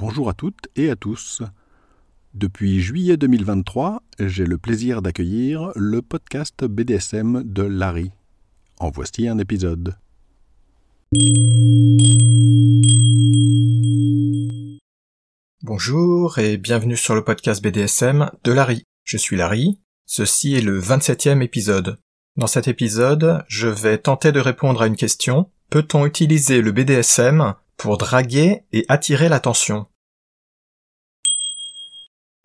Bonjour à toutes et à tous. Depuis juillet 2023, j'ai le plaisir d'accueillir le podcast BDSM de Larry. En voici un épisode. Bonjour et bienvenue sur le podcast BDSM de Larry. Je suis Larry. Ceci est le 27e épisode. Dans cet épisode, je vais tenter de répondre à une question. Peut-on utiliser le BDSM pour draguer et attirer l'attention?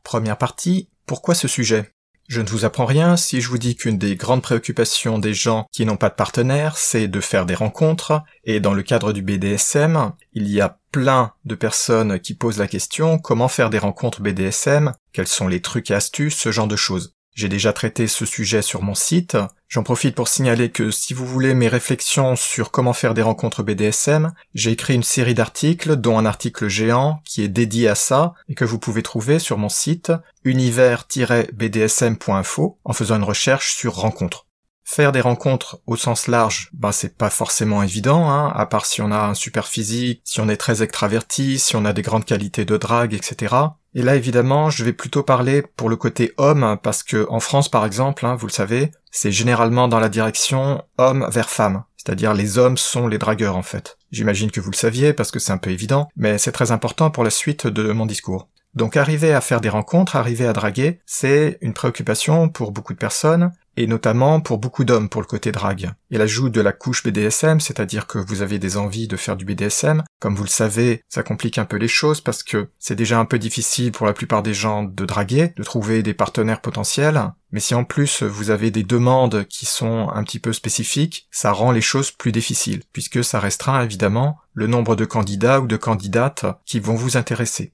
Première partie, pourquoi ce sujet? Je ne vous apprends rien si je vous dis qu'une des grandes préoccupations des gens qui n'ont pas de partenaire, c'est de faire des rencontres, et dans le cadre du BDSM, il y a plein de personnes qui posent la question comment faire des rencontres BDSM, quels sont les trucs et astuces, ce genre de choses? J'ai déjà traité ce sujet sur mon site. J'en profite pour signaler que si vous voulez mes réflexions sur comment faire des rencontres BDSM, j'ai écrit une série d'articles, dont un article géant qui est dédié à ça et que vous pouvez trouver sur mon site univers-bdsm.info en faisant une recherche sur rencontres. Faire des rencontres au sens large, ben c'est pas forcément évident, hein, à part si on a un super physique, si on est très extraverti, si on a des grandes qualités de drague, etc. Et là évidemment, je vais plutôt parler pour le côté homme, parce que en France par exemple, hein, vous le savez, c'est généralement dans la direction homme vers femme. C'est-à-dire les hommes sont les dragueurs en fait. J'imagine que vous le saviez parce que c'est un peu évident, mais c'est très important pour la suite de mon discours. Donc arriver à faire des rencontres, arriver à draguer, c'est une préoccupation pour beaucoup de personnes, et notamment pour beaucoup d'hommes pour le côté drague. Et l'ajout de la couche BDSM, c'est-à-dire que vous avez des envies de faire du BDSM, comme vous le savez, ça complique un peu les choses parce que c'est déjà un peu difficile pour la plupart des gens de draguer, de trouver des partenaires potentiels, mais si en plus vous avez des demandes qui sont un petit peu spécifiques, ça rend les choses plus difficiles, puisque ça restreint évidemment le nombre de candidats ou de candidates qui vont vous intéresser.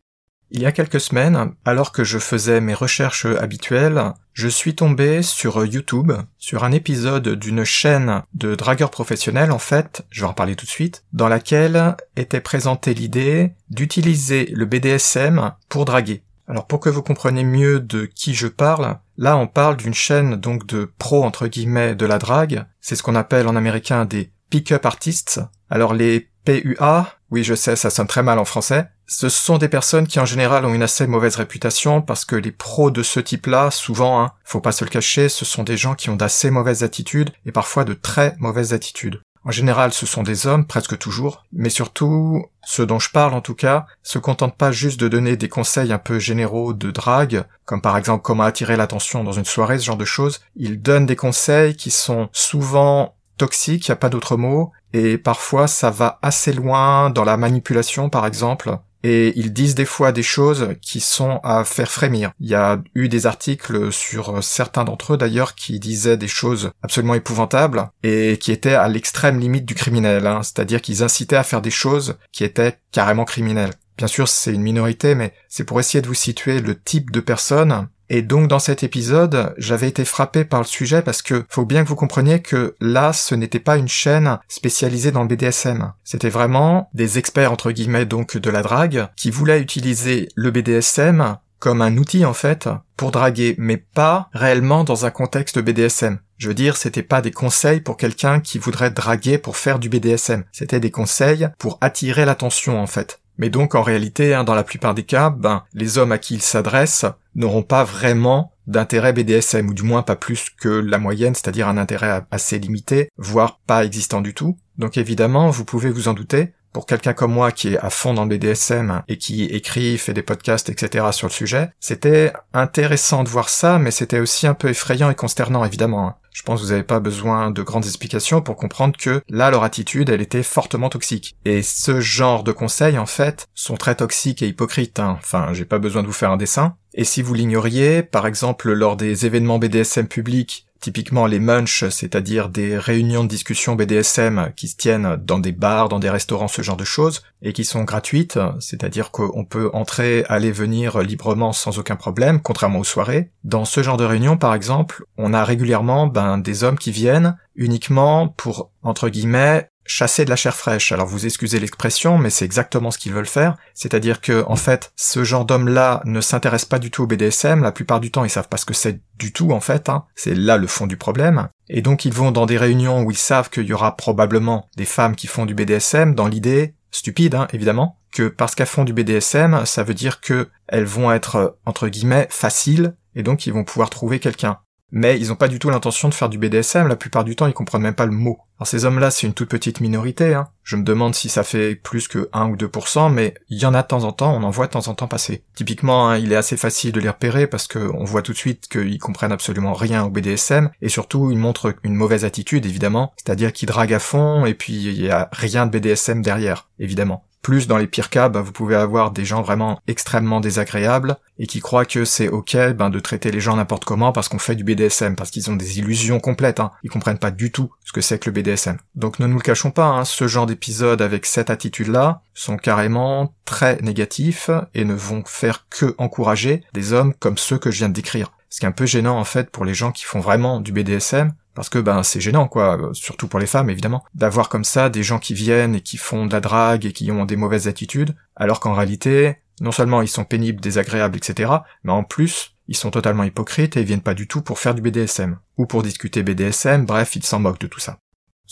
Il y a quelques semaines, alors que je faisais mes recherches habituelles, je suis tombé sur YouTube, sur un épisode d'une chaîne de dragueurs professionnels en fait, je vais en parler tout de suite, dans laquelle était présentée l'idée d'utiliser le BDSM pour draguer. Alors pour que vous compreniez mieux de qui je parle, là on parle d'une chaîne donc de pros entre guillemets de la drague, c'est ce qu'on appelle en américain des pick-up artists. Alors les PUA, oui je sais ça sonne très mal en français, ce sont des personnes qui en général ont une assez mauvaise réputation parce que les pros de ce type-là, souvent, hein, faut pas se le cacher, ce sont des gens qui ont d'assez mauvaises attitudes et parfois de très mauvaises attitudes. En général, ce sont des hommes, presque toujours, mais surtout, ceux dont je parle en tout cas, se contentent pas juste de donner des conseils un peu généraux de drague, comme par exemple comment attirer l'attention dans une soirée, ce genre de choses. Ils donnent des conseils qui sont souvent toxiques, y a pas d'autre mot, et parfois ça va assez loin dans la manipulation par exemple, et ils disent des fois des choses qui sont à faire frémir. Il y a eu des articles sur certains d'entre eux d'ailleurs qui disaient des choses absolument épouvantables et qui étaient à l'extrême limite du criminel, hein. c'est-à-dire qu'ils incitaient à faire des choses qui étaient carrément criminelles. Bien sûr, c'est une minorité, mais c'est pour essayer de vous situer le type de personnes et donc dans cet épisode, j'avais été frappé par le sujet parce que faut bien que vous compreniez que là, ce n'était pas une chaîne spécialisée dans le BDSM. C'était vraiment des experts entre guillemets donc de la drague qui voulaient utiliser le BDSM comme un outil en fait pour draguer, mais pas réellement dans un contexte BDSM. Je veux dire, c'était pas des conseils pour quelqu'un qui voudrait draguer pour faire du BDSM. C'était des conseils pour attirer l'attention en fait. Mais donc en réalité, hein, dans la plupart des cas, ben, les hommes à qui ils s'adressent n'auront pas vraiment d'intérêt BDSM, ou du moins pas plus que la moyenne, c'est-à-dire un intérêt assez limité, voire pas existant du tout. Donc évidemment, vous pouvez vous en douter, pour quelqu'un comme moi qui est à fond dans le BDSM et qui écrit, fait des podcasts, etc. sur le sujet, c'était intéressant de voir ça, mais c'était aussi un peu effrayant et consternant, évidemment. Hein. Je pense que vous n'avez pas besoin de grandes explications pour comprendre que là, leur attitude, elle était fortement toxique. Et ce genre de conseils, en fait, sont très toxiques et hypocrites. Hein. Enfin, j'ai pas besoin de vous faire un dessin. Et si vous l'ignoriez, par exemple lors des événements BDSM publics, typiquement les munch, c'est-à-dire des réunions de discussion BDSM qui se tiennent dans des bars, dans des restaurants, ce genre de choses, et qui sont gratuites, c'est-à-dire qu'on peut entrer, aller, venir librement sans aucun problème, contrairement aux soirées. Dans ce genre de réunion, par exemple, on a régulièrement ben, des hommes qui viennent uniquement pour, entre guillemets, chasser de la chair fraîche. Alors vous excusez l'expression, mais c'est exactement ce qu'ils veulent faire. C'est-à-dire que, en fait, ce genre d'homme-là ne s'intéresse pas du tout au BDSM. La plupart du temps, ils savent pas ce que c'est du tout, en fait. Hein. C'est là le fond du problème. Et donc ils vont dans des réunions où ils savent qu'il y aura probablement des femmes qui font du BDSM, dans l'idée, stupide, hein, évidemment, que parce qu'elles font du BDSM, ça veut dire que elles vont être entre guillemets faciles et donc ils vont pouvoir trouver quelqu'un mais ils n'ont pas du tout l'intention de faire du BDSM, la plupart du temps ils comprennent même pas le mot. Alors ces hommes-là c'est une toute petite minorité, hein. je me demande si ça fait plus que 1 ou 2%, mais il y en a de temps en temps, on en voit de temps en temps passer. Typiquement, hein, il est assez facile de les repérer parce qu'on voit tout de suite qu'ils comprennent absolument rien au BDSM, et surtout ils montrent une mauvaise attitude évidemment, c'est-à-dire qu'ils draguent à fond et puis il y a rien de BDSM derrière, évidemment. Plus dans les pires cas, bah, vous pouvez avoir des gens vraiment extrêmement désagréables et qui croient que c'est ok ben, de traiter les gens n'importe comment parce qu'on fait du BDSM, parce qu'ils ont des illusions complètes. Hein. Ils comprennent pas du tout ce que c'est que le BDSM. Donc ne nous le cachons pas, hein, ce genre d'épisodes avec cette attitude-là sont carrément très négatifs et ne vont faire que encourager des hommes comme ceux que je viens de décrire. Ce qui est un peu gênant en fait pour les gens qui font vraiment du BDSM, parce que ben c'est gênant quoi, surtout pour les femmes évidemment, d'avoir comme ça des gens qui viennent et qui font de la drague et qui ont des mauvaises attitudes, alors qu'en réalité, non seulement ils sont pénibles, désagréables, etc., mais en plus, ils sont totalement hypocrites et ils viennent pas du tout pour faire du BDSM, ou pour discuter BDSM, bref, ils s'en moquent de tout ça.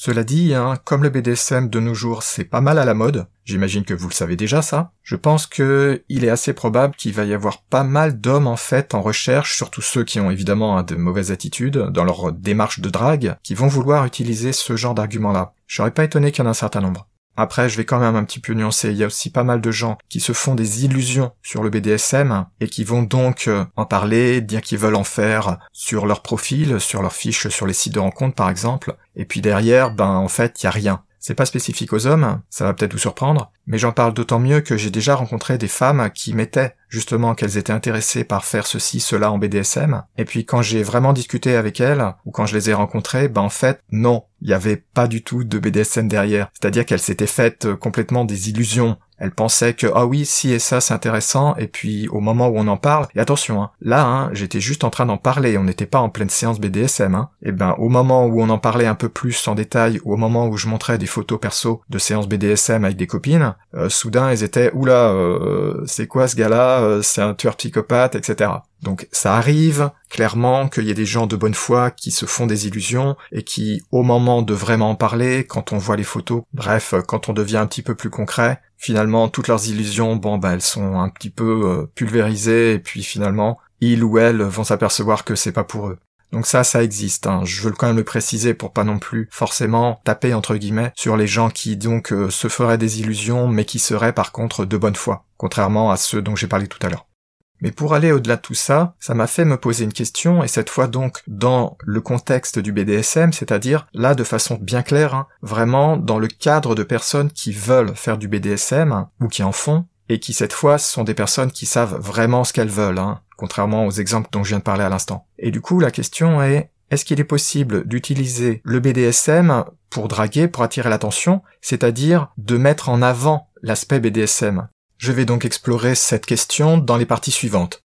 Cela dit, hein, comme le BDSM de nos jours c'est pas mal à la mode, j'imagine que vous le savez déjà ça, je pense que il est assez probable qu'il va y avoir pas mal d'hommes en fait en recherche, surtout ceux qui ont évidemment hein, de mauvaises attitudes dans leur démarche de drague, qui vont vouloir utiliser ce genre d'argument-là. J'aurais pas étonné qu'il y en ait un certain nombre. Après, je vais quand même un petit peu nuancer. Il y a aussi pas mal de gens qui se font des illusions sur le BDSM et qui vont donc euh, en parler, dire qu'ils veulent en faire sur leur profil, sur leur fiche, sur les sites de rencontres par exemple. Et puis derrière, ben en fait, il y a rien. C'est pas spécifique aux hommes, ça va peut-être vous surprendre, mais j'en parle d'autant mieux que j'ai déjà rencontré des femmes qui mettaient justement qu'elles étaient intéressées par faire ceci, cela en BDSM, et puis quand j'ai vraiment discuté avec elles, ou quand je les ai rencontrées, ben en fait, non, il n'y avait pas du tout de BDSM derrière. C'est-à-dire qu'elles s'étaient faites complètement des illusions. Elle pensait que ah oui si et ça c'est intéressant et puis au moment où on en parle et attention hein, là hein, j'étais juste en train d'en parler on n'était pas en pleine séance BDSM hein, et ben au moment où on en parlait un peu plus en détail ou au moment où je montrais des photos perso de séances BDSM avec des copines euh, soudain elles étaient oula euh, c'est quoi ce gars-là? Euh, c'est un tueur psychopathe etc donc ça arrive clairement qu'il y ait des gens de bonne foi qui se font des illusions et qui, au moment de vraiment en parler, quand on voit les photos, bref, quand on devient un petit peu plus concret, finalement toutes leurs illusions, bon bah elles sont un petit peu euh, pulvérisées et puis finalement ils ou elles vont s'apercevoir que c'est pas pour eux. Donc ça, ça existe. Hein. Je veux quand même le préciser pour pas non plus forcément taper entre guillemets sur les gens qui donc euh, se feraient des illusions, mais qui seraient par contre de bonne foi, contrairement à ceux dont j'ai parlé tout à l'heure. Mais pour aller au-delà de tout ça, ça m'a fait me poser une question, et cette fois donc dans le contexte du BDSM, c'est-à-dire là de façon bien claire, hein, vraiment dans le cadre de personnes qui veulent faire du BDSM, ou qui en font, et qui cette fois sont des personnes qui savent vraiment ce qu'elles veulent, hein, contrairement aux exemples dont je viens de parler à l'instant. Et du coup la question est, est-ce qu'il est possible d'utiliser le BDSM pour draguer, pour attirer l'attention, c'est-à-dire de mettre en avant l'aspect BDSM je vais donc explorer cette question dans les parties suivantes.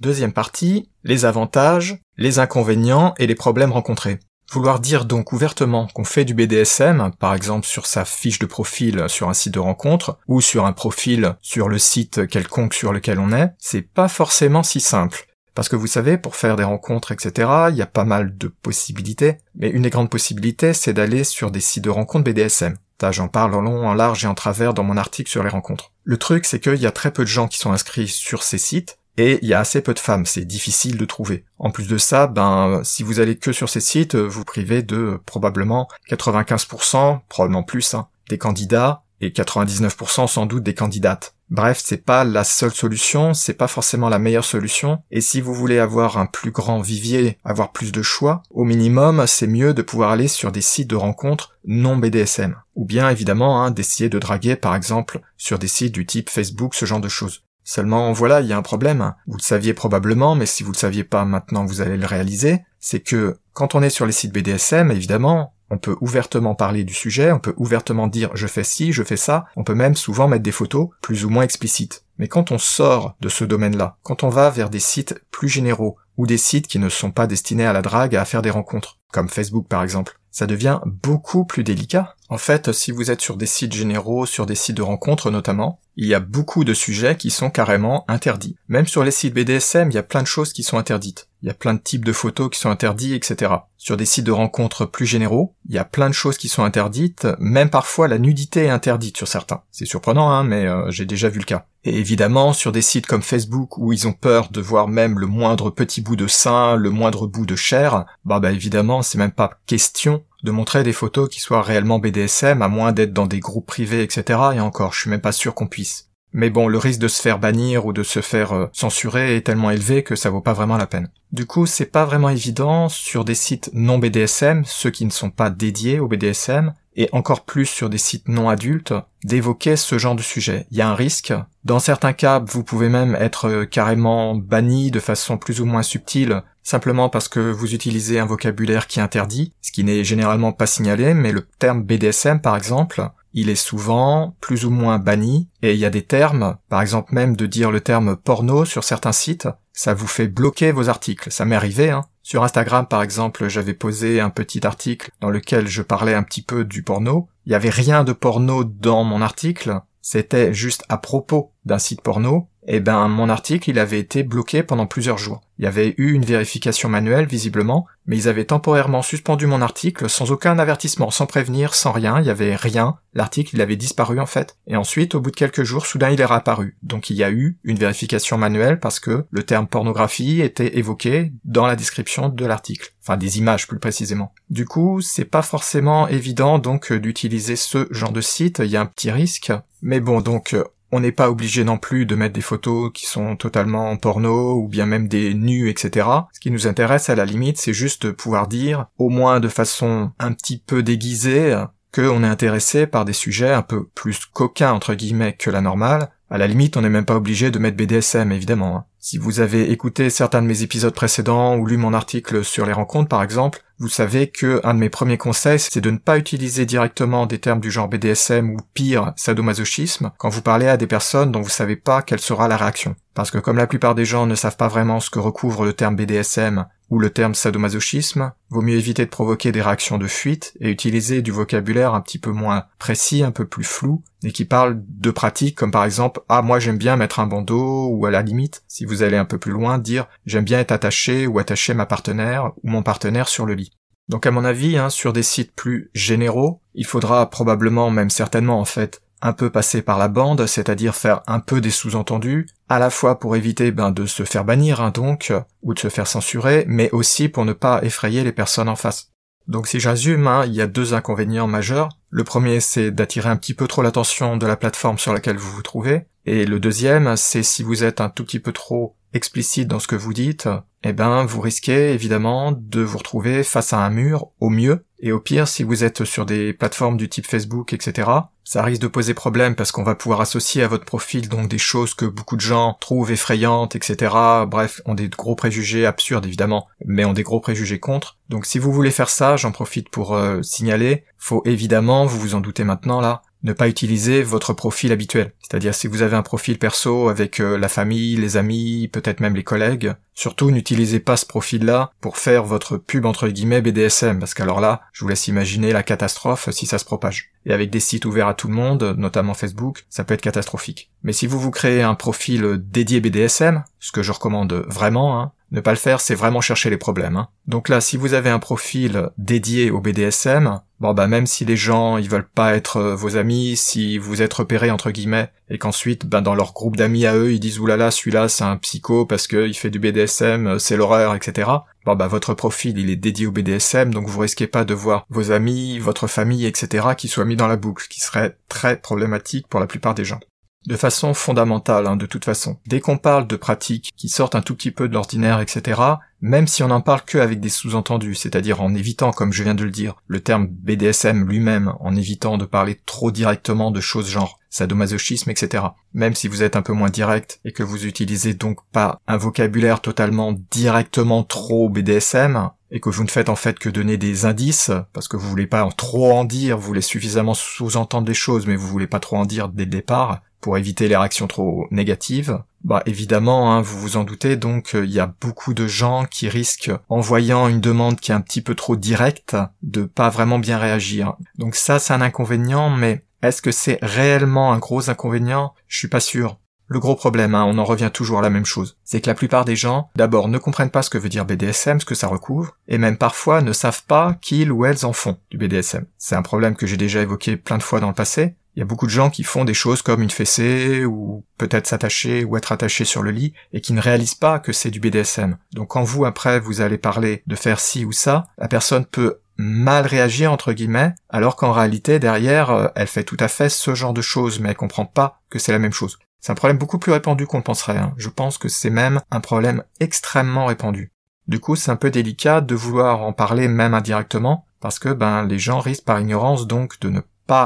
Deuxième partie, les avantages, les inconvénients et les problèmes rencontrés. Vouloir dire donc ouvertement qu'on fait du BDSM, par exemple sur sa fiche de profil sur un site de rencontre, ou sur un profil sur le site quelconque sur lequel on est, c'est pas forcément si simple. Parce que vous savez, pour faire des rencontres, etc., il y a pas mal de possibilités, mais une des grandes possibilités, c'est d'aller sur des sites de rencontres BDSM. J'en parle en long, en large et en travers dans mon article sur les rencontres. Le truc, c'est qu'il y a très peu de gens qui sont inscrits sur ces sites, et il y a assez peu de femmes, c'est difficile de trouver. En plus de ça, ben, si vous allez que sur ces sites, vous privez de probablement 95%, probablement plus, hein, des candidats, et 99% sans doute des candidates. Bref, c'est pas la seule solution, c'est pas forcément la meilleure solution, et si vous voulez avoir un plus grand vivier, avoir plus de choix, au minimum, c'est mieux de pouvoir aller sur des sites de rencontres non BDSM. Ou bien, évidemment, hein, d'essayer de draguer, par exemple, sur des sites du type Facebook, ce genre de choses. Seulement, voilà, il y a un problème. Vous le saviez probablement, mais si vous le saviez pas maintenant, vous allez le réaliser. C'est que, quand on est sur les sites BDSM, évidemment, on peut ouvertement parler du sujet, on peut ouvertement dire je fais ci, je fais ça, on peut même souvent mettre des photos plus ou moins explicites. Mais quand on sort de ce domaine-là, quand on va vers des sites plus généraux, ou des sites qui ne sont pas destinés à la drague, à faire des rencontres, comme Facebook par exemple, ça devient beaucoup plus délicat. En fait, si vous êtes sur des sites généraux, sur des sites de rencontres notamment, il y a beaucoup de sujets qui sont carrément interdits. Même sur les sites BDSM, il y a plein de choses qui sont interdites. Il y a plein de types de photos qui sont interdits, etc. Sur des sites de rencontres plus généraux, il y a plein de choses qui sont interdites, même parfois la nudité est interdite sur certains. C'est surprenant, hein, mais euh, j'ai déjà vu le cas. Et évidemment, sur des sites comme Facebook où ils ont peur de voir même le moindre petit bout de sein, le moindre bout de chair, bah bah évidemment, c'est même pas question de montrer des photos qui soient réellement BDSM, à moins d'être dans des groupes privés, etc. Et encore, je suis même pas sûr qu'on puisse. Mais bon, le risque de se faire bannir ou de se faire euh, censurer est tellement élevé que ça vaut pas vraiment la peine. Du coup, c'est pas vraiment évident sur des sites non BDSM, ceux qui ne sont pas dédiés au BDSM, et encore plus sur des sites non adultes, d'évoquer ce genre de sujet. Il y a un risque. Dans certains cas, vous pouvez même être euh, carrément banni de façon plus ou moins subtile, simplement parce que vous utilisez un vocabulaire qui interdit, ce qui n'est généralement pas signalé, mais le terme BDSM par exemple, il est souvent plus ou moins banni, et il y a des termes, par exemple même de dire le terme porno sur certains sites, ça vous fait bloquer vos articles. Ça m'est arrivé, hein. Sur Instagram, par exemple, j'avais posé un petit article dans lequel je parlais un petit peu du porno. Il n'y avait rien de porno dans mon article. C'était juste à propos d'un site porno eh ben mon article il avait été bloqué pendant plusieurs jours. Il y avait eu une vérification manuelle visiblement, mais ils avaient temporairement suspendu mon article sans aucun avertissement, sans prévenir, sans rien, il y avait rien, l'article il avait disparu en fait, et ensuite au bout de quelques jours soudain il est réapparu. Donc il y a eu une vérification manuelle parce que le terme pornographie était évoqué dans la description de l'article, enfin des images plus précisément. Du coup, c'est pas forcément évident donc d'utiliser ce genre de site, il y a un petit risque, mais bon donc on n'est pas obligé non plus de mettre des photos qui sont totalement porno ou bien même des nus, etc. Ce qui nous intéresse à la limite, c'est juste pouvoir dire, au moins de façon un petit peu déguisée, qu'on est intéressé par des sujets un peu plus coquins entre guillemets que la normale. À la limite, on n'est même pas obligé de mettre BDSM, évidemment. Hein. Si vous avez écouté certains de mes épisodes précédents ou lu mon article sur les rencontres par exemple, vous savez que un de mes premiers conseils c'est de ne pas utiliser directement des termes du genre BDSM ou pire sadomasochisme quand vous parlez à des personnes dont vous savez pas quelle sera la réaction. Parce que comme la plupart des gens ne savent pas vraiment ce que recouvre le terme BDSM ou le terme sadomasochisme, vaut mieux éviter de provoquer des réactions de fuite et utiliser du vocabulaire un petit peu moins précis, un peu plus flou, et qui parle de pratiques comme par exemple ah moi j'aime bien mettre un bandeau ou à la limite si vous allez un peu plus loin dire j'aime bien être attaché ou attacher ma partenaire ou mon partenaire sur le lit. Donc à mon avis, hein, sur des sites plus généraux, il faudra probablement, même certainement en fait, un peu passer par la bande, c'est-à-dire faire un peu des sous-entendus, à la fois pour éviter ben, de se faire bannir hein, donc, ou de se faire censurer, mais aussi pour ne pas effrayer les personnes en face. Donc si j'assume, hein, il y a deux inconvénients majeurs. Le premier, c'est d'attirer un petit peu trop l'attention de la plateforme sur laquelle vous vous trouvez, et le deuxième, c'est si vous êtes un tout petit peu trop explicite dans ce que vous dites, eh ben vous risquez évidemment de vous retrouver face à un mur au mieux. Et au pire si vous êtes sur des plateformes du type Facebook etc ça risque de poser problème parce qu'on va pouvoir associer à votre profil donc des choses que beaucoup de gens trouvent effrayantes etc bref ont des gros préjugés absurdes évidemment mais ont des gros préjugés contre. Donc si vous voulez faire ça j'en profite pour euh, signaler faut évidemment vous vous en doutez maintenant là ne pas utiliser votre profil habituel. C'est-à-dire si vous avez un profil perso avec euh, la famille, les amis, peut-être même les collègues, surtout n'utilisez pas ce profil-là pour faire votre pub entre guillemets BDSM, parce qu'alors là, je vous laisse imaginer la catastrophe si ça se propage. Et avec des sites ouverts à tout le monde, notamment Facebook, ça peut être catastrophique. Mais si vous vous créez un profil dédié BDSM, ce que je recommande vraiment, hein, ne pas le faire, c'est vraiment chercher les problèmes. Hein. Donc là, si vous avez un profil dédié au BDSM, bon bah même si les gens ils veulent pas être euh, vos amis, si vous êtes repéré entre guillemets, et qu'ensuite ben dans leur groupe d'amis à eux ils disent oulala celui-là c'est un psycho parce qu'il fait du BDSM, euh, c'est l'horreur, etc. Bon bah votre profil il est dédié au BDSM, donc vous risquez pas de voir vos amis, votre famille, etc. qui soient mis dans la boucle, ce qui serait très problématique pour la plupart des gens de façon fondamentale, hein, de toute façon. Dès qu'on parle de pratiques qui sortent un tout petit peu de l'ordinaire, etc., même si on n'en parle que avec des sous-entendus, c'est-à-dire en évitant, comme je viens de le dire, le terme BDSM lui-même, en évitant de parler trop directement de choses genre sadomasochisme, etc. Même si vous êtes un peu moins direct et que vous utilisez donc pas un vocabulaire totalement directement trop BDSM, et que vous ne faites en fait que donner des indices, parce que vous voulez pas trop en dire, vous voulez suffisamment sous-entendre des choses, mais vous voulez pas trop en dire dès le départ, pour éviter les réactions trop négatives. Bah évidemment, hein, vous vous en doutez, donc euh, il y a beaucoup de gens qui risquent, en voyant une demande qui est un petit peu trop directe, de pas vraiment bien réagir. Donc ça, c'est un inconvénient, mais est-ce que c'est réellement un gros inconvénient? Je suis pas sûr. Le gros problème, hein, on en revient toujours à la même chose, c'est que la plupart des gens, d'abord, ne comprennent pas ce que veut dire BDSM, ce que ça recouvre, et même parfois ne savent pas qu'ils ou elles en font du BDSM. C'est un problème que j'ai déjà évoqué plein de fois dans le passé, il y a beaucoup de gens qui font des choses comme une fessée, ou peut-être s'attacher ou être attaché sur le lit, et qui ne réalisent pas que c'est du BDSM. Donc quand vous, après, vous allez parler de faire ci ou ça, la personne peut mal réagir, entre guillemets, alors qu'en réalité, derrière, euh, elle fait tout à fait ce genre de choses, mais elle comprend pas que c'est la même chose. C'est un problème beaucoup plus répandu qu'on le penserait. Hein. Je pense que c'est même un problème extrêmement répandu. Du coup, c'est un peu délicat de vouloir en parler même indirectement, parce que ben les gens risquent par ignorance donc de ne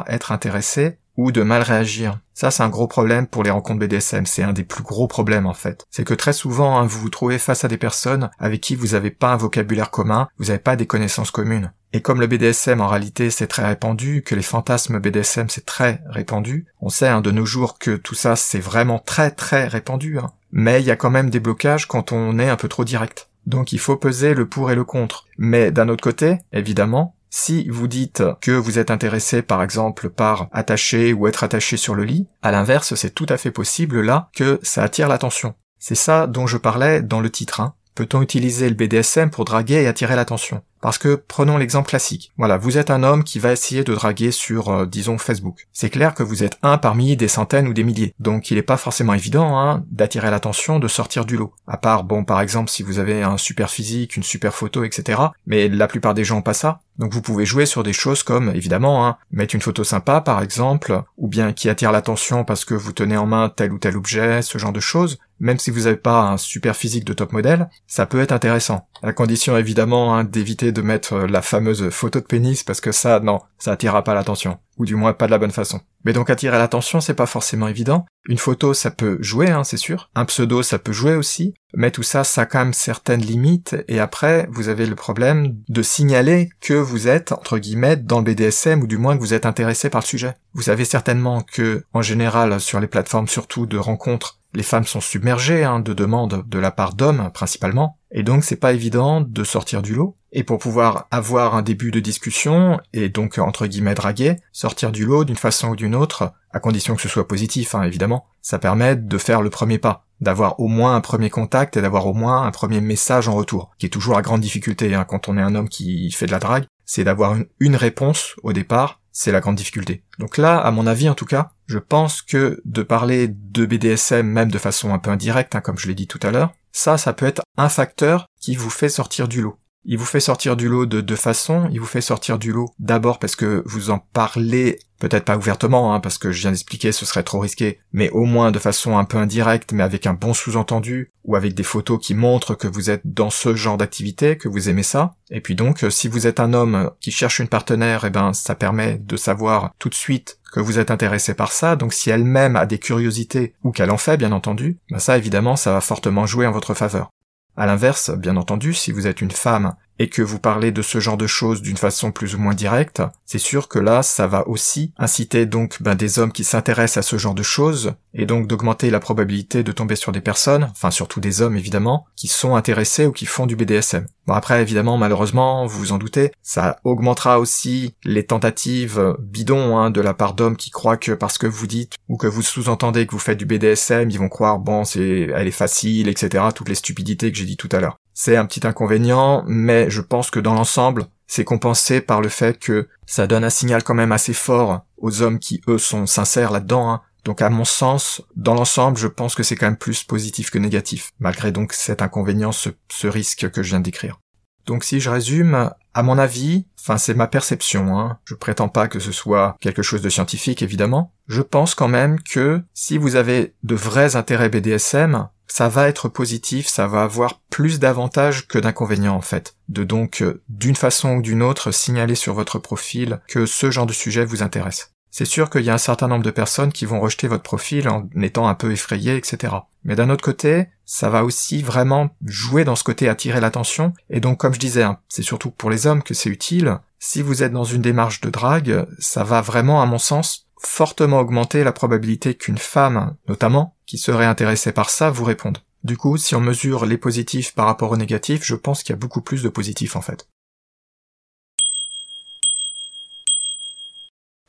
être intéressé ou de mal réagir. Ça, c'est un gros problème pour les rencontres BDSM. C'est un des plus gros problèmes, en fait. C'est que très souvent, hein, vous vous trouvez face à des personnes avec qui vous n'avez pas un vocabulaire commun, vous n'avez pas des connaissances communes. Et comme le BDSM, en réalité, c'est très répandu, que les fantasmes BDSM, c'est très répandu, on sait hein, de nos jours que tout ça, c'est vraiment très très répandu. Hein. Mais il y a quand même des blocages quand on est un peu trop direct. Donc il faut peser le pour et le contre. Mais d'un autre côté, évidemment, si vous dites que vous êtes intéressé par exemple par attacher ou être attaché sur le lit, à l'inverse, c'est tout à fait possible là que ça attire l'attention. C'est ça dont je parlais dans le titre. Hein. Peut-on utiliser le BDSM pour draguer et attirer l'attention? Parce que prenons l'exemple classique. Voilà, vous êtes un homme qui va essayer de draguer sur, euh, disons, Facebook. C'est clair que vous êtes un parmi des centaines ou des milliers. Donc il n'est pas forcément évident hein, d'attirer l'attention, de sortir du lot. À part, bon, par exemple, si vous avez un super physique, une super photo, etc. Mais la plupart des gens ont pas ça. Donc vous pouvez jouer sur des choses comme, évidemment, hein, mettre une photo sympa par exemple, ou bien qui attire l'attention parce que vous tenez en main tel ou tel objet, ce genre de choses. Même si vous n'avez pas un super physique de top modèle, ça peut être intéressant. À condition évidemment hein, d'éviter de mettre la fameuse photo de pénis parce que ça, non, ça attirera pas l'attention ou du moins pas de la bonne façon. Mais donc attirer l'attention, c'est pas forcément évident. Une photo, ça peut jouer, hein, c'est sûr. Un pseudo, ça peut jouer aussi. Mais tout ça, ça a quand même certaines limites. Et après, vous avez le problème de signaler que vous êtes, entre guillemets, dans le BDSM, ou du moins que vous êtes intéressé par le sujet. Vous savez certainement que, en général, sur les plateformes surtout de rencontres, les femmes sont submergées hein, de demandes de la part d'hommes principalement, et donc c'est pas évident de sortir du lot. Et pour pouvoir avoir un début de discussion, et donc entre guillemets draguer, sortir du lot d'une façon ou d'une autre, à condition que ce soit positif hein, évidemment, ça permet de faire le premier pas, d'avoir au moins un premier contact et d'avoir au moins un premier message en retour, qui est toujours la grande difficulté hein, quand on est un homme qui fait de la drague, c'est d'avoir une réponse au départ, c'est la grande difficulté. Donc là, à mon avis en tout cas, je pense que de parler de BDSM même de façon un peu indirecte, hein, comme je l'ai dit tout à l'heure, ça, ça peut être un facteur qui vous fait sortir du lot. Il vous fait sortir du lot de deux façons. Il vous fait sortir du lot d'abord parce que vous en parlez, peut-être pas ouvertement, hein, parce que je viens d'expliquer, ce serait trop risqué, mais au moins de façon un peu indirecte, mais avec un bon sous-entendu, ou avec des photos qui montrent que vous êtes dans ce genre d'activité, que vous aimez ça. Et puis donc, euh, si vous êtes un homme qui cherche une partenaire, eh ben, ça permet de savoir tout de suite que vous êtes intéressé par ça, donc si elle-même a des curiosités, ou qu'elle en fait bien entendu, ben ça évidemment ça va fortement jouer en votre faveur. À l'inverse, bien entendu, si vous êtes une femme et que vous parlez de ce genre de choses d'une façon plus ou moins directe, c'est sûr que là, ça va aussi inciter donc ben, des hommes qui s'intéressent à ce genre de choses, et donc d'augmenter la probabilité de tomber sur des personnes, enfin surtout des hommes évidemment, qui sont intéressés ou qui font du BDSM. Bon après évidemment malheureusement, vous vous en doutez, ça augmentera aussi les tentatives bidons hein, de la part d'hommes qui croient que parce que vous dites ou que vous sous-entendez que vous faites du BDSM, ils vont croire bon c'est elle est facile, etc. Toutes les stupidités que j'ai dit tout à l'heure. C'est un petit inconvénient, mais je pense que dans l'ensemble, c'est compensé par le fait que ça donne un signal quand même assez fort aux hommes qui, eux, sont sincères là-dedans. Hein. Donc à mon sens, dans l'ensemble, je pense que c'est quand même plus positif que négatif, malgré donc cet inconvénient, ce, risque que je viens de décrire. Donc si je résume, à mon avis, enfin c'est ma perception, hein, je prétends pas que ce soit quelque chose de scientifique évidemment, je pense quand même que si vous avez de vrais intérêts BDSM, ça va être positif, ça va avoir plus d'avantages que d'inconvénients en fait. De donc, euh, d'une façon ou d'une autre, signaler sur votre profil que ce genre de sujet vous intéresse. C'est sûr qu'il y a un certain nombre de personnes qui vont rejeter votre profil en étant un peu effrayées, etc. Mais d'un autre côté, ça va aussi vraiment jouer dans ce côté attirer l'attention. Et donc, comme je disais, hein, c'est surtout pour les hommes que c'est utile. Si vous êtes dans une démarche de drague, ça va vraiment, à mon sens, fortement augmenter la probabilité qu'une femme, notamment, qui serait intéressée par ça, vous réponde. Du coup, si on mesure les positifs par rapport aux négatifs, je pense qu'il y a beaucoup plus de positifs en fait.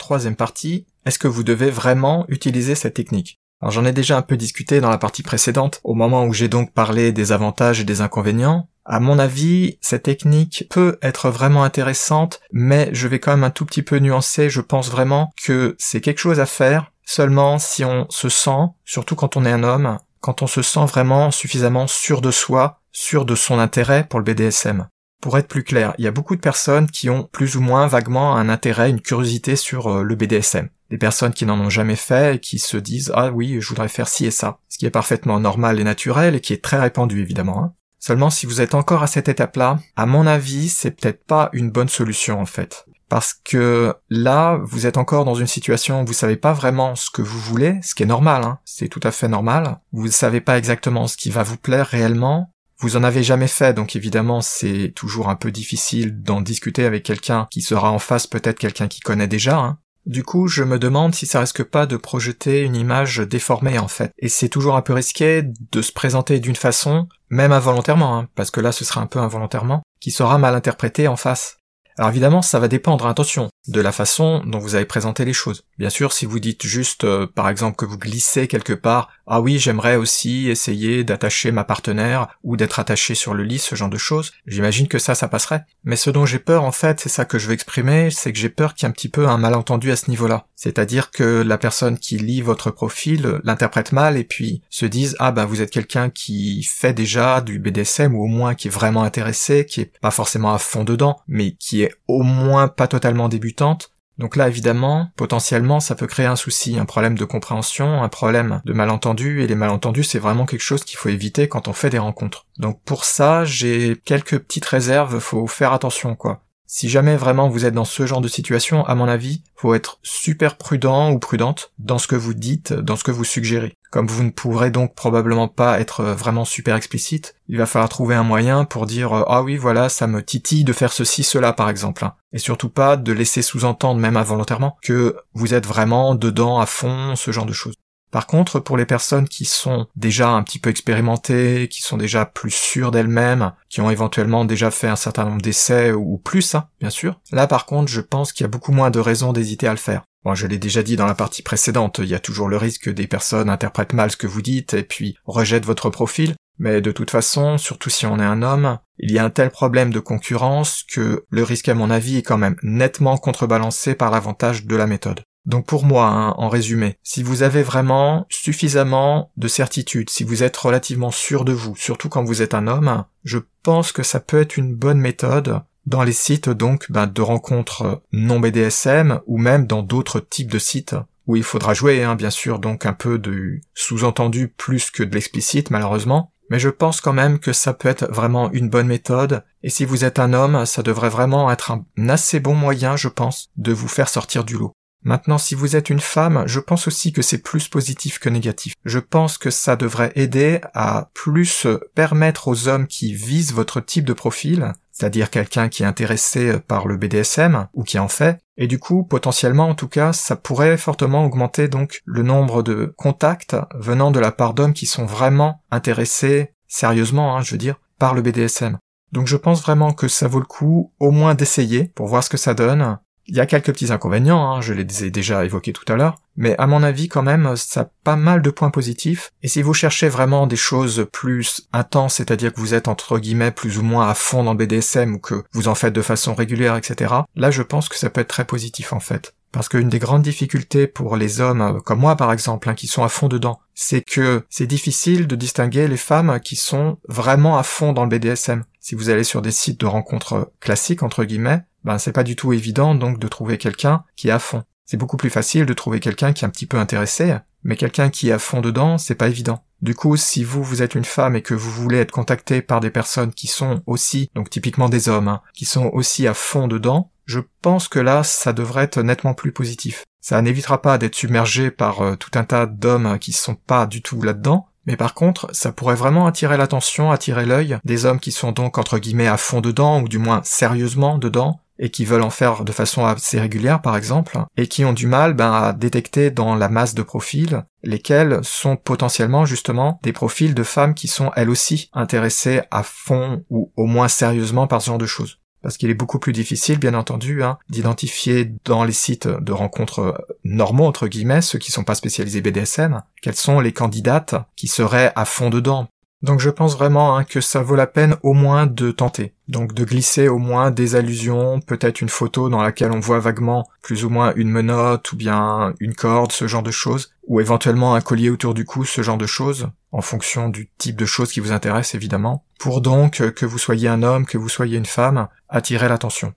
Troisième partie, est-ce que vous devez vraiment utiliser cette technique? Alors j'en ai déjà un peu discuté dans la partie précédente, au moment où j'ai donc parlé des avantages et des inconvénients. À mon avis, cette technique peut être vraiment intéressante, mais je vais quand même un tout petit peu nuancer, je pense vraiment que c'est quelque chose à faire seulement si on se sent, surtout quand on est un homme, quand on se sent vraiment suffisamment sûr de soi, sûr de son intérêt pour le BDSM. Pour être plus clair, il y a beaucoup de personnes qui ont plus ou moins vaguement un intérêt, une curiosité sur euh, le BDSM. Des personnes qui n'en ont jamais fait et qui se disent ah oui je voudrais faire ci et ça, ce qui est parfaitement normal et naturel et qui est très répandu évidemment. Hein. Seulement si vous êtes encore à cette étape-là, à mon avis c'est peut-être pas une bonne solution en fait. Parce que là, vous êtes encore dans une situation où vous savez pas vraiment ce que vous voulez, ce qui est normal, hein. c'est tout à fait normal. Vous ne savez pas exactement ce qui va vous plaire réellement, vous en avez jamais fait, donc évidemment c'est toujours un peu difficile d'en discuter avec quelqu'un qui sera en face, peut-être quelqu'un qui connaît déjà. Hein. Du coup, je me demande si ça risque pas de projeter une image déformée en fait. Et c'est toujours un peu risqué de se présenter d'une façon, même involontairement, hein, parce que là ce sera un peu involontairement, qui sera mal interprété en face. Alors évidemment, ça va dépendre, attention, de la façon dont vous avez présenté les choses. Bien sûr, si vous dites juste, euh, par exemple, que vous glissez quelque part, ah oui, j'aimerais aussi essayer d'attacher ma partenaire ou d'être attaché sur le lit, ce genre de choses, j'imagine que ça, ça passerait. Mais ce dont j'ai peur, en fait, c'est ça que je veux exprimer, c'est que j'ai peur qu'il y ait un petit peu un malentendu à ce niveau-là. C'est-à-dire que la personne qui lit votre profil l'interprète mal et puis se dise, ah ben vous êtes quelqu'un qui fait déjà du BDSM ou au moins qui est vraiment intéressé, qui est pas forcément à fond dedans, mais qui est au moins pas totalement débutante. Donc là, évidemment, potentiellement, ça peut créer un souci, un problème de compréhension, un problème de malentendu, et les malentendus, c'est vraiment quelque chose qu'il faut éviter quand on fait des rencontres. Donc pour ça, j'ai quelques petites réserves, faut faire attention, quoi. Si jamais vraiment vous êtes dans ce genre de situation, à mon avis, faut être super prudent ou prudente dans ce que vous dites, dans ce que vous suggérez. Comme vous ne pourrez donc probablement pas être vraiment super explicite, il va falloir trouver un moyen pour dire ah oui voilà ça me titille de faire ceci cela par exemple. Hein. Et surtout pas de laisser sous-entendre même involontairement que vous êtes vraiment dedans à fond, ce genre de choses. Par contre, pour les personnes qui sont déjà un petit peu expérimentées, qui sont déjà plus sûres d'elles-mêmes, qui ont éventuellement déjà fait un certain nombre d'essais ou plus, hein, bien sûr, là par contre, je pense qu'il y a beaucoup moins de raisons d'hésiter à le faire. Bon, je l'ai déjà dit dans la partie précédente, il y a toujours le risque que des personnes interprètent mal ce que vous dites et puis rejettent votre profil, mais de toute façon, surtout si on est un homme, il y a un tel problème de concurrence que le risque à mon avis est quand même nettement contrebalancé par l'avantage de la méthode. Donc pour moi, hein, en résumé, si vous avez vraiment suffisamment de certitude, si vous êtes relativement sûr de vous, surtout quand vous êtes un homme, je pense que ça peut être une bonne méthode dans les sites donc ben, de rencontres non BDSM ou même dans d'autres types de sites où il faudra jouer, hein, bien sûr, donc un peu de sous-entendu plus que de l'explicite malheureusement, mais je pense quand même que ça peut être vraiment une bonne méthode, et si vous êtes un homme, ça devrait vraiment être un assez bon moyen, je pense, de vous faire sortir du lot. Maintenant, si vous êtes une femme, je pense aussi que c'est plus positif que négatif. Je pense que ça devrait aider à plus permettre aux hommes qui visent votre type de profil, c'est-à-dire quelqu'un qui est intéressé par le BDSM ou qui en fait, et du coup, potentiellement en tout cas, ça pourrait fortement augmenter donc le nombre de contacts venant de la part d'hommes qui sont vraiment intéressés, sérieusement, hein, je veux dire, par le BDSM. Donc je pense vraiment que ça vaut le coup au moins d'essayer pour voir ce que ça donne, il y a quelques petits inconvénients, hein, je les ai déjà évoqués tout à l'heure, mais à mon avis quand même, ça a pas mal de points positifs, et si vous cherchez vraiment des choses plus intenses, c'est-à-dire que vous êtes entre guillemets plus ou moins à fond dans le BDSM ou que vous en faites de façon régulière, etc., là je pense que ça peut être très positif en fait. Parce qu'une des grandes difficultés pour les hommes, euh, comme moi par exemple, hein, qui sont à fond dedans, c'est que c'est difficile de distinguer les femmes qui sont vraiment à fond dans le BDSM. Si vous allez sur des sites de rencontres classiques, entre guillemets, ben c'est pas du tout évident donc de trouver quelqu'un qui est à fond. C'est beaucoup plus facile de trouver quelqu'un qui est un petit peu intéressé, mais quelqu'un qui est à fond dedans, c'est pas évident. Du coup, si vous, vous êtes une femme et que vous voulez être contacté par des personnes qui sont aussi, donc typiquement des hommes, hein, qui sont aussi à fond dedans, je pense que là, ça devrait être nettement plus positif. Ça n'évitera pas d'être submergé par euh, tout un tas d'hommes qui sont pas du tout là-dedans, mais par contre, ça pourrait vraiment attirer l'attention, attirer l'œil des hommes qui sont donc entre guillemets à fond dedans, ou du moins sérieusement dedans, et qui veulent en faire de façon assez régulière par exemple, et qui ont du mal ben, à détecter dans la masse de profils lesquels sont potentiellement justement des profils de femmes qui sont elles aussi intéressées à fond ou au moins sérieusement par ce genre de choses parce qu'il est beaucoup plus difficile, bien entendu, hein, d'identifier dans les sites de rencontres normaux, entre guillemets, ceux qui sont pas spécialisés BDSM, quelles sont les candidates qui seraient à fond dedans. Donc je pense vraiment hein, que ça vaut la peine au moins de tenter. Donc de glisser au moins des allusions, peut-être une photo dans laquelle on voit vaguement plus ou moins une menotte ou bien une corde, ce genre de choses, ou éventuellement un collier autour du cou, ce genre de choses, en fonction du type de choses qui vous intéresse évidemment, pour donc que vous soyez un homme, que vous soyez une femme, attirer l'attention.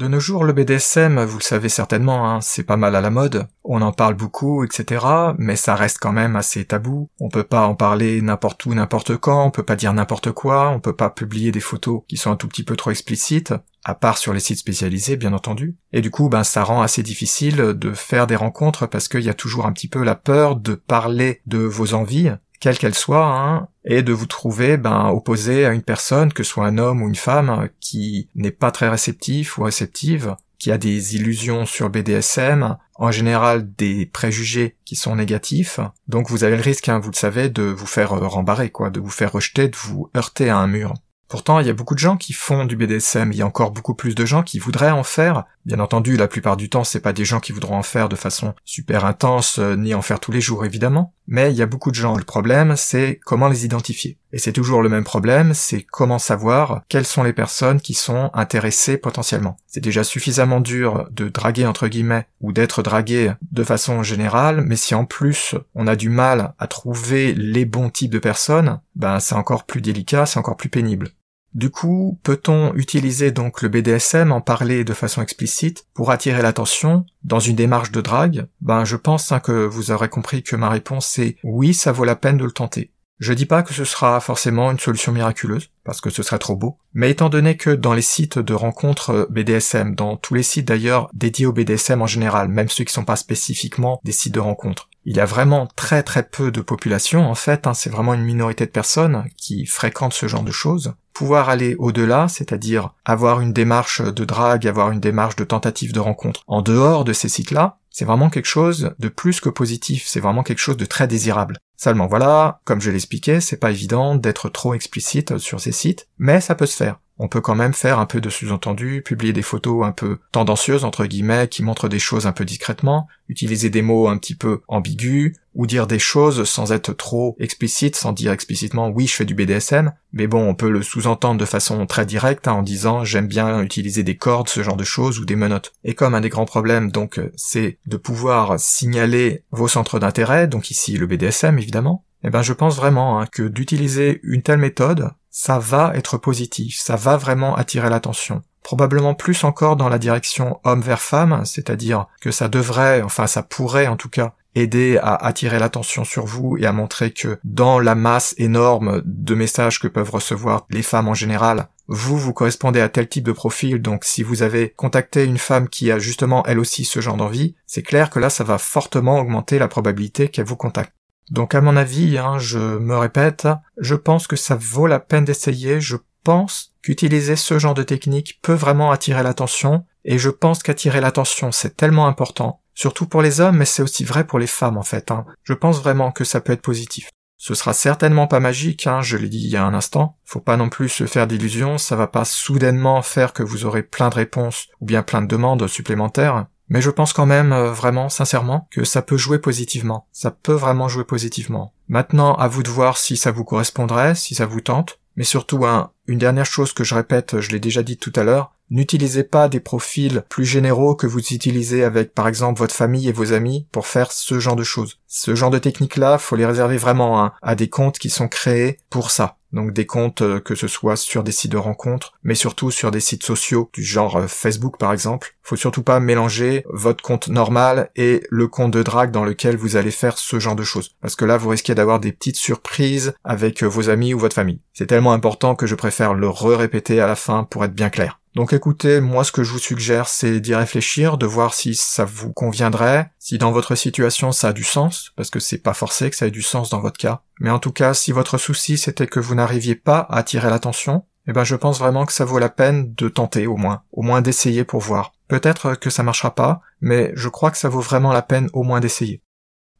De nos jours, le BDSM, vous le savez certainement, hein, c'est pas mal à la mode. On en parle beaucoup, etc. Mais ça reste quand même assez tabou. On peut pas en parler n'importe où, n'importe quand. On peut pas dire n'importe quoi. On peut pas publier des photos qui sont un tout petit peu trop explicites. À part sur les sites spécialisés, bien entendu. Et du coup, ben, ça rend assez difficile de faire des rencontres parce qu'il y a toujours un petit peu la peur de parler de vos envies quelle qu'elle soit, hein, et de vous trouver ben, opposé à une personne, que ce soit un homme ou une femme, qui n'est pas très réceptif ou réceptive, qui a des illusions sur BDSM, en général des préjugés qui sont négatifs. Donc vous avez le risque, hein, vous le savez, de vous faire rembarrer, quoi, de vous faire rejeter, de vous heurter à un mur. Pourtant, il y a beaucoup de gens qui font du BDSM, il y a encore beaucoup plus de gens qui voudraient en faire. Bien entendu, la plupart du temps, c'est pas des gens qui voudront en faire de façon super intense, euh, ni en faire tous les jours, évidemment. Mais il y a beaucoup de gens. Le problème, c'est comment les identifier. Et c'est toujours le même problème, c'est comment savoir quelles sont les personnes qui sont intéressées potentiellement. C'est déjà suffisamment dur de draguer entre guillemets, ou d'être dragué de façon générale, mais si en plus on a du mal à trouver les bons types de personnes, ben c'est encore plus délicat, c'est encore plus pénible. Du coup, peut-on utiliser donc le BDSM, en parler de façon explicite, pour attirer l'attention dans une démarche de drague? Ben, je pense hein, que vous aurez compris que ma réponse est oui, ça vaut la peine de le tenter. Je dis pas que ce sera forcément une solution miraculeuse, parce que ce serait trop beau, mais étant donné que dans les sites de rencontres BDSM, dans tous les sites d'ailleurs dédiés au BDSM en général, même ceux qui sont pas spécifiquement des sites de rencontres, il y a vraiment très très peu de population en fait, hein, c'est vraiment une minorité de personnes qui fréquentent ce genre de choses. Pouvoir aller au-delà, c'est-à-dire avoir une démarche de drague, avoir une démarche de tentative de rencontre en dehors de ces sites-là, c'est vraiment quelque chose de plus que positif, c'est vraiment quelque chose de très désirable. Seulement voilà, comme je l'expliquais, c'est pas évident d'être trop explicite sur ces sites, mais ça peut se faire on peut quand même faire un peu de sous-entendu, publier des photos un peu tendancieuses entre guillemets qui montrent des choses un peu discrètement, utiliser des mots un petit peu ambigus ou dire des choses sans être trop explicite, sans dire explicitement oui je fais du BDSM, mais bon on peut le sous-entendre de façon très directe hein, en disant j'aime bien utiliser des cordes, ce genre de choses ou des menottes. Et comme un des grands problèmes donc c'est de pouvoir signaler vos centres d'intérêt, donc ici le BDSM évidemment, eh ben je pense vraiment hein, que d'utiliser une telle méthode ça va être positif, ça va vraiment attirer l'attention. Probablement plus encore dans la direction homme vers femme, c'est-à-dire que ça devrait, enfin ça pourrait en tout cas, aider à attirer l'attention sur vous et à montrer que dans la masse énorme de messages que peuvent recevoir les femmes en général, vous, vous correspondez à tel type de profil, donc si vous avez contacté une femme qui a justement elle aussi ce genre d'envie, c'est clair que là ça va fortement augmenter la probabilité qu'elle vous contacte. Donc à mon avis, hein, je me répète, je pense que ça vaut la peine d'essayer, je pense qu'utiliser ce genre de technique peut vraiment attirer l'attention, et je pense qu'attirer l'attention c'est tellement important, surtout pour les hommes, mais c'est aussi vrai pour les femmes en fait. Hein. Je pense vraiment que ça peut être positif. Ce sera certainement pas magique, hein, je l'ai dit il y a un instant. Faut pas non plus se faire d'illusions, ça va pas soudainement faire que vous aurez plein de réponses ou bien plein de demandes supplémentaires. Mais je pense quand même euh, vraiment sincèrement que ça peut jouer positivement. Ça peut vraiment jouer positivement. Maintenant, à vous de voir si ça vous correspondrait, si ça vous tente. Mais surtout, une dernière chose que je répète, je l'ai déjà dit tout à l'heure, N'utilisez pas des profils plus généraux que vous utilisez avec par exemple votre famille et vos amis pour faire ce genre de choses. Ce genre de techniques-là, faut les réserver vraiment hein, à des comptes qui sont créés pour ça. Donc des comptes euh, que ce soit sur des sites de rencontres, mais surtout sur des sites sociaux du genre euh, Facebook par exemple. Faut surtout pas mélanger votre compte normal et le compte de drague dans lequel vous allez faire ce genre de choses. Parce que là, vous risquez d'avoir des petites surprises avec euh, vos amis ou votre famille. C'est tellement important que je préfère le re-répéter à la fin pour être bien clair. Donc écoutez, moi ce que je vous suggère c'est d'y réfléchir, de voir si ça vous conviendrait, si dans votre situation ça a du sens, parce que c'est pas forcé que ça ait du sens dans votre cas. Mais en tout cas, si votre souci c'était que vous n'arriviez pas à attirer l'attention, eh ben je pense vraiment que ça vaut la peine de tenter au moins, au moins d'essayer pour voir. Peut-être que ça marchera pas, mais je crois que ça vaut vraiment la peine au moins d'essayer.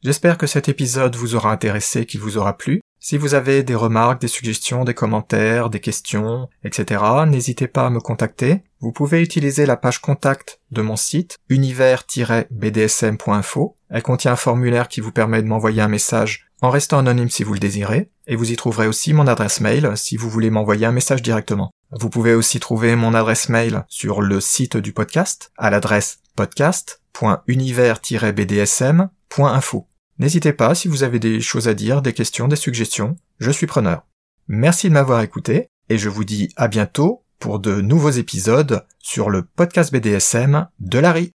J'espère que cet épisode vous aura intéressé, qu'il vous aura plu. Si vous avez des remarques, des suggestions, des commentaires, des questions, etc., n'hésitez pas à me contacter. Vous pouvez utiliser la page contact de mon site univers-bdsm.info. Elle contient un formulaire qui vous permet de m'envoyer un message en restant anonyme si vous le désirez, et vous y trouverez aussi mon adresse mail si vous voulez m'envoyer un message directement. Vous pouvez aussi trouver mon adresse mail sur le site du podcast à l'adresse podcast.univers-bdsm.info. N'hésitez pas si vous avez des choses à dire, des questions, des suggestions, je suis preneur. Merci de m'avoir écouté, et je vous dis à bientôt pour de nouveaux épisodes sur le podcast BDSM de Larry.